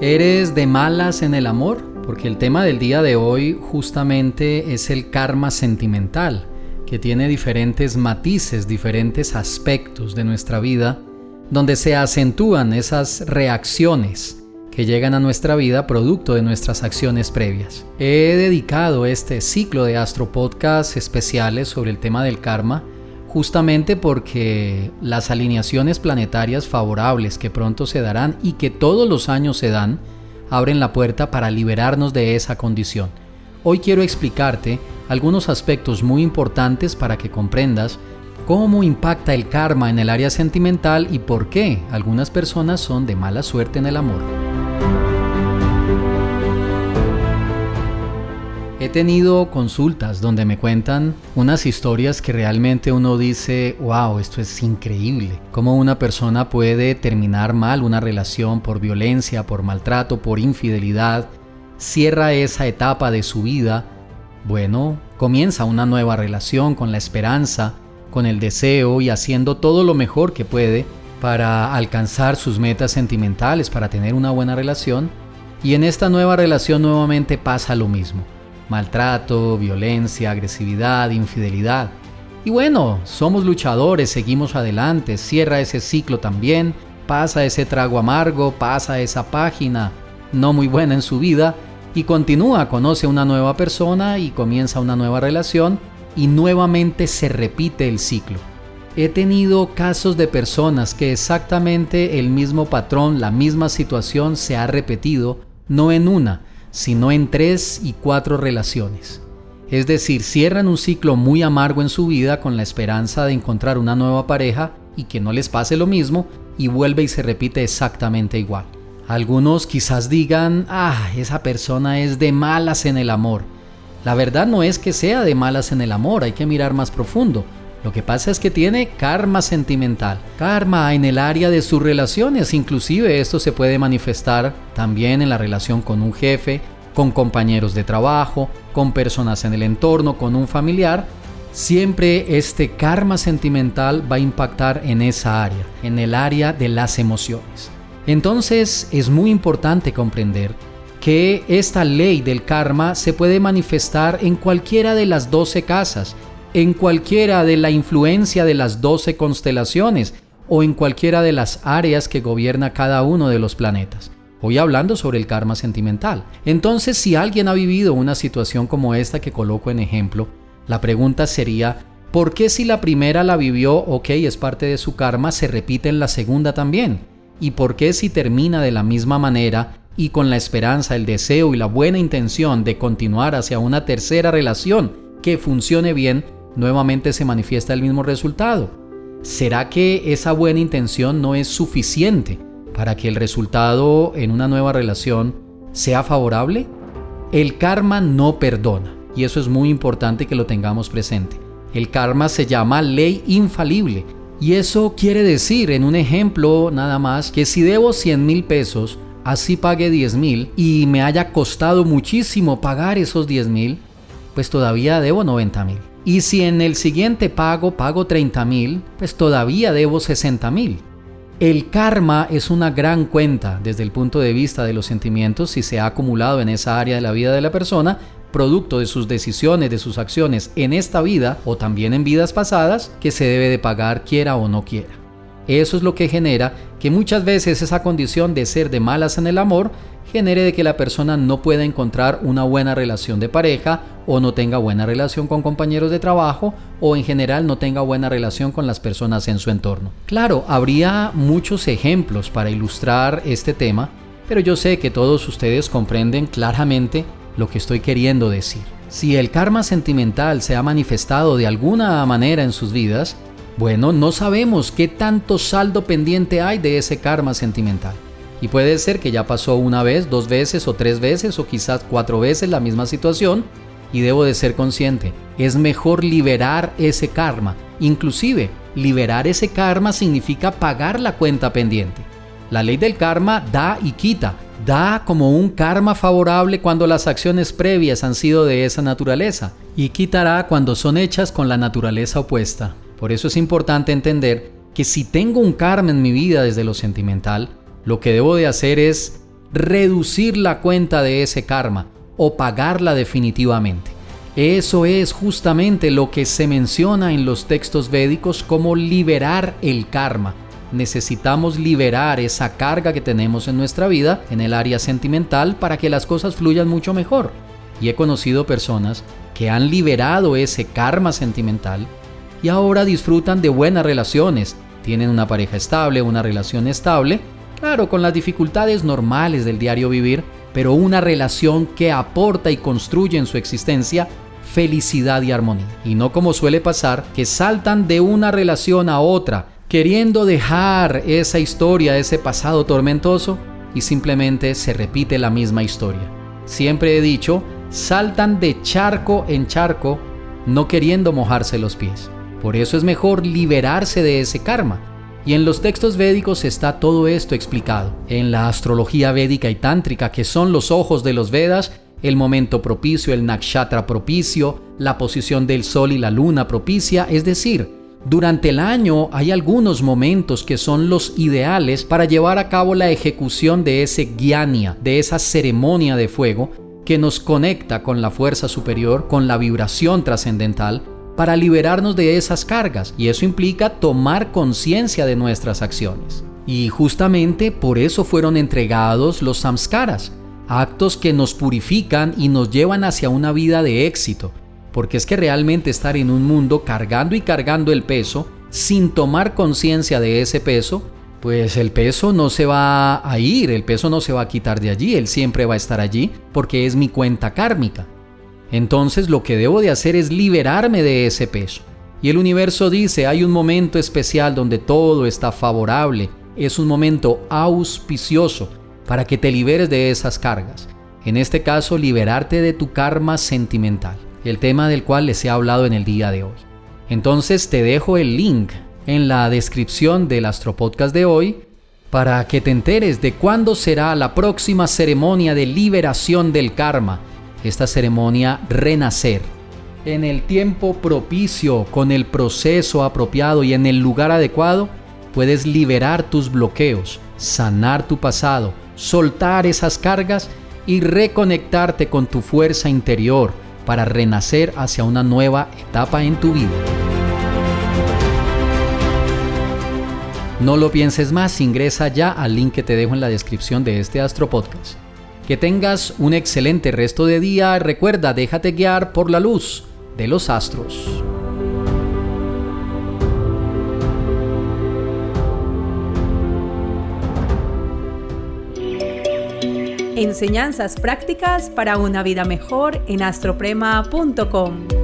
¿Eres de malas en el amor? Porque el tema del día de hoy justamente es el karma sentimental, que tiene diferentes matices, diferentes aspectos de nuestra vida, donde se acentúan esas reacciones que llegan a nuestra vida producto de nuestras acciones previas. He dedicado este ciclo de Astro Podcast especiales sobre el tema del karma justamente porque las alineaciones planetarias favorables que pronto se darán y que todos los años se dan, abren la puerta para liberarnos de esa condición. Hoy quiero explicarte algunos aspectos muy importantes para que comprendas cómo impacta el karma en el área sentimental y por qué algunas personas son de mala suerte en el amor. He tenido consultas donde me cuentan unas historias que realmente uno dice, wow, esto es increíble. Cómo una persona puede terminar mal una relación por violencia, por maltrato, por infidelidad, cierra esa etapa de su vida, bueno, comienza una nueva relación con la esperanza, con el deseo y haciendo todo lo mejor que puede para alcanzar sus metas sentimentales, para tener una buena relación. Y en esta nueva relación nuevamente pasa lo mismo maltrato, violencia, agresividad, infidelidad. Y bueno, somos luchadores, seguimos adelante, cierra ese ciclo también, pasa ese trago amargo, pasa esa página no muy buena en su vida y continúa, conoce una nueva persona y comienza una nueva relación y nuevamente se repite el ciclo. He tenido casos de personas que exactamente el mismo patrón, la misma situación se ha repetido, no en una, sino en tres y cuatro relaciones. Es decir, cierran un ciclo muy amargo en su vida con la esperanza de encontrar una nueva pareja y que no les pase lo mismo y vuelve y se repite exactamente igual. Algunos quizás digan, ah, esa persona es de malas en el amor. La verdad no es que sea de malas en el amor, hay que mirar más profundo. Lo que pasa es que tiene karma sentimental, karma en el área de sus relaciones, inclusive esto se puede manifestar también en la relación con un jefe, con compañeros de trabajo, con personas en el entorno, con un familiar. Siempre este karma sentimental va a impactar en esa área, en el área de las emociones. Entonces es muy importante comprender que esta ley del karma se puede manifestar en cualquiera de las 12 casas en cualquiera de la influencia de las doce constelaciones o en cualquiera de las áreas que gobierna cada uno de los planetas. Hoy hablando sobre el karma sentimental. Entonces, si alguien ha vivido una situación como esta que coloco en ejemplo, la pregunta sería, ¿por qué si la primera la vivió, ok, es parte de su karma, se repite en la segunda también? ¿Y por qué si termina de la misma manera y con la esperanza, el deseo y la buena intención de continuar hacia una tercera relación que funcione bien, nuevamente se manifiesta el mismo resultado. ¿Será que esa buena intención no es suficiente para que el resultado en una nueva relación sea favorable? El karma no perdona y eso es muy importante que lo tengamos presente. El karma se llama ley infalible y eso quiere decir, en un ejemplo nada más, que si debo 100 mil pesos, así pague 10 mil y me haya costado muchísimo pagar esos 10 mil, pues todavía debo 90 mil. Y si en el siguiente pago pago 30 mil, pues todavía debo 60 mil. El karma es una gran cuenta desde el punto de vista de los sentimientos si se ha acumulado en esa área de la vida de la persona, producto de sus decisiones, de sus acciones en esta vida o también en vidas pasadas, que se debe de pagar quiera o no quiera. Eso es lo que genera que muchas veces esa condición de ser de malas en el amor genere de que la persona no pueda encontrar una buena relación de pareja o no tenga buena relación con compañeros de trabajo o en general no tenga buena relación con las personas en su entorno. Claro, habría muchos ejemplos para ilustrar este tema, pero yo sé que todos ustedes comprenden claramente lo que estoy queriendo decir. Si el karma sentimental se ha manifestado de alguna manera en sus vidas, bueno, no sabemos qué tanto saldo pendiente hay de ese karma sentimental. Y puede ser que ya pasó una vez, dos veces o tres veces o quizás cuatro veces la misma situación y debo de ser consciente. Es mejor liberar ese karma. Inclusive, liberar ese karma significa pagar la cuenta pendiente. La ley del karma da y quita. Da como un karma favorable cuando las acciones previas han sido de esa naturaleza y quitará cuando son hechas con la naturaleza opuesta. Por eso es importante entender que si tengo un karma en mi vida desde lo sentimental, lo que debo de hacer es reducir la cuenta de ese karma o pagarla definitivamente. Eso es justamente lo que se menciona en los textos védicos como liberar el karma. Necesitamos liberar esa carga que tenemos en nuestra vida en el área sentimental para que las cosas fluyan mucho mejor. Y he conocido personas que han liberado ese karma sentimental y ahora disfrutan de buenas relaciones. Tienen una pareja estable, una relación estable, claro, con las dificultades normales del diario vivir, pero una relación que aporta y construye en su existencia felicidad y armonía. Y no como suele pasar, que saltan de una relación a otra, queriendo dejar esa historia, ese pasado tormentoso, y simplemente se repite la misma historia. Siempre he dicho, saltan de charco en charco, no queriendo mojarse los pies. Por eso es mejor liberarse de ese karma. Y en los textos védicos está todo esto explicado. En la astrología védica y tántrica, que son los ojos de los Vedas, el momento propicio, el nakshatra propicio, la posición del sol y la luna propicia, es decir, durante el año hay algunos momentos que son los ideales para llevar a cabo la ejecución de ese gyania, de esa ceremonia de fuego que nos conecta con la fuerza superior, con la vibración trascendental, para liberarnos de esas cargas y eso implica tomar conciencia de nuestras acciones. Y justamente por eso fueron entregados los samskaras, actos que nos purifican y nos llevan hacia una vida de éxito, porque es que realmente estar en un mundo cargando y cargando el peso sin tomar conciencia de ese peso, pues el peso no se va a ir, el peso no se va a quitar de allí, él siempre va a estar allí porque es mi cuenta kármica. Entonces lo que debo de hacer es liberarme de ese peso. Y el universo dice, hay un momento especial donde todo está favorable, es un momento auspicioso para que te liberes de esas cargas. En este caso, liberarte de tu karma sentimental, el tema del cual les he hablado en el día de hoy. Entonces te dejo el link en la descripción del Astropodcast de hoy para que te enteres de cuándo será la próxima ceremonia de liberación del karma, esta ceremonia renacer. En el tiempo propicio, con el proceso apropiado y en el lugar adecuado, puedes liberar tus bloqueos, sanar tu pasado, soltar esas cargas y reconectarte con tu fuerza interior para renacer hacia una nueva etapa en tu vida. No lo pienses más, ingresa ya al link que te dejo en la descripción de este Astro Podcast. Que tengas un excelente resto de día, recuerda, déjate guiar por la luz de los astros. Enseñanzas prácticas para una vida mejor en astroprema.com.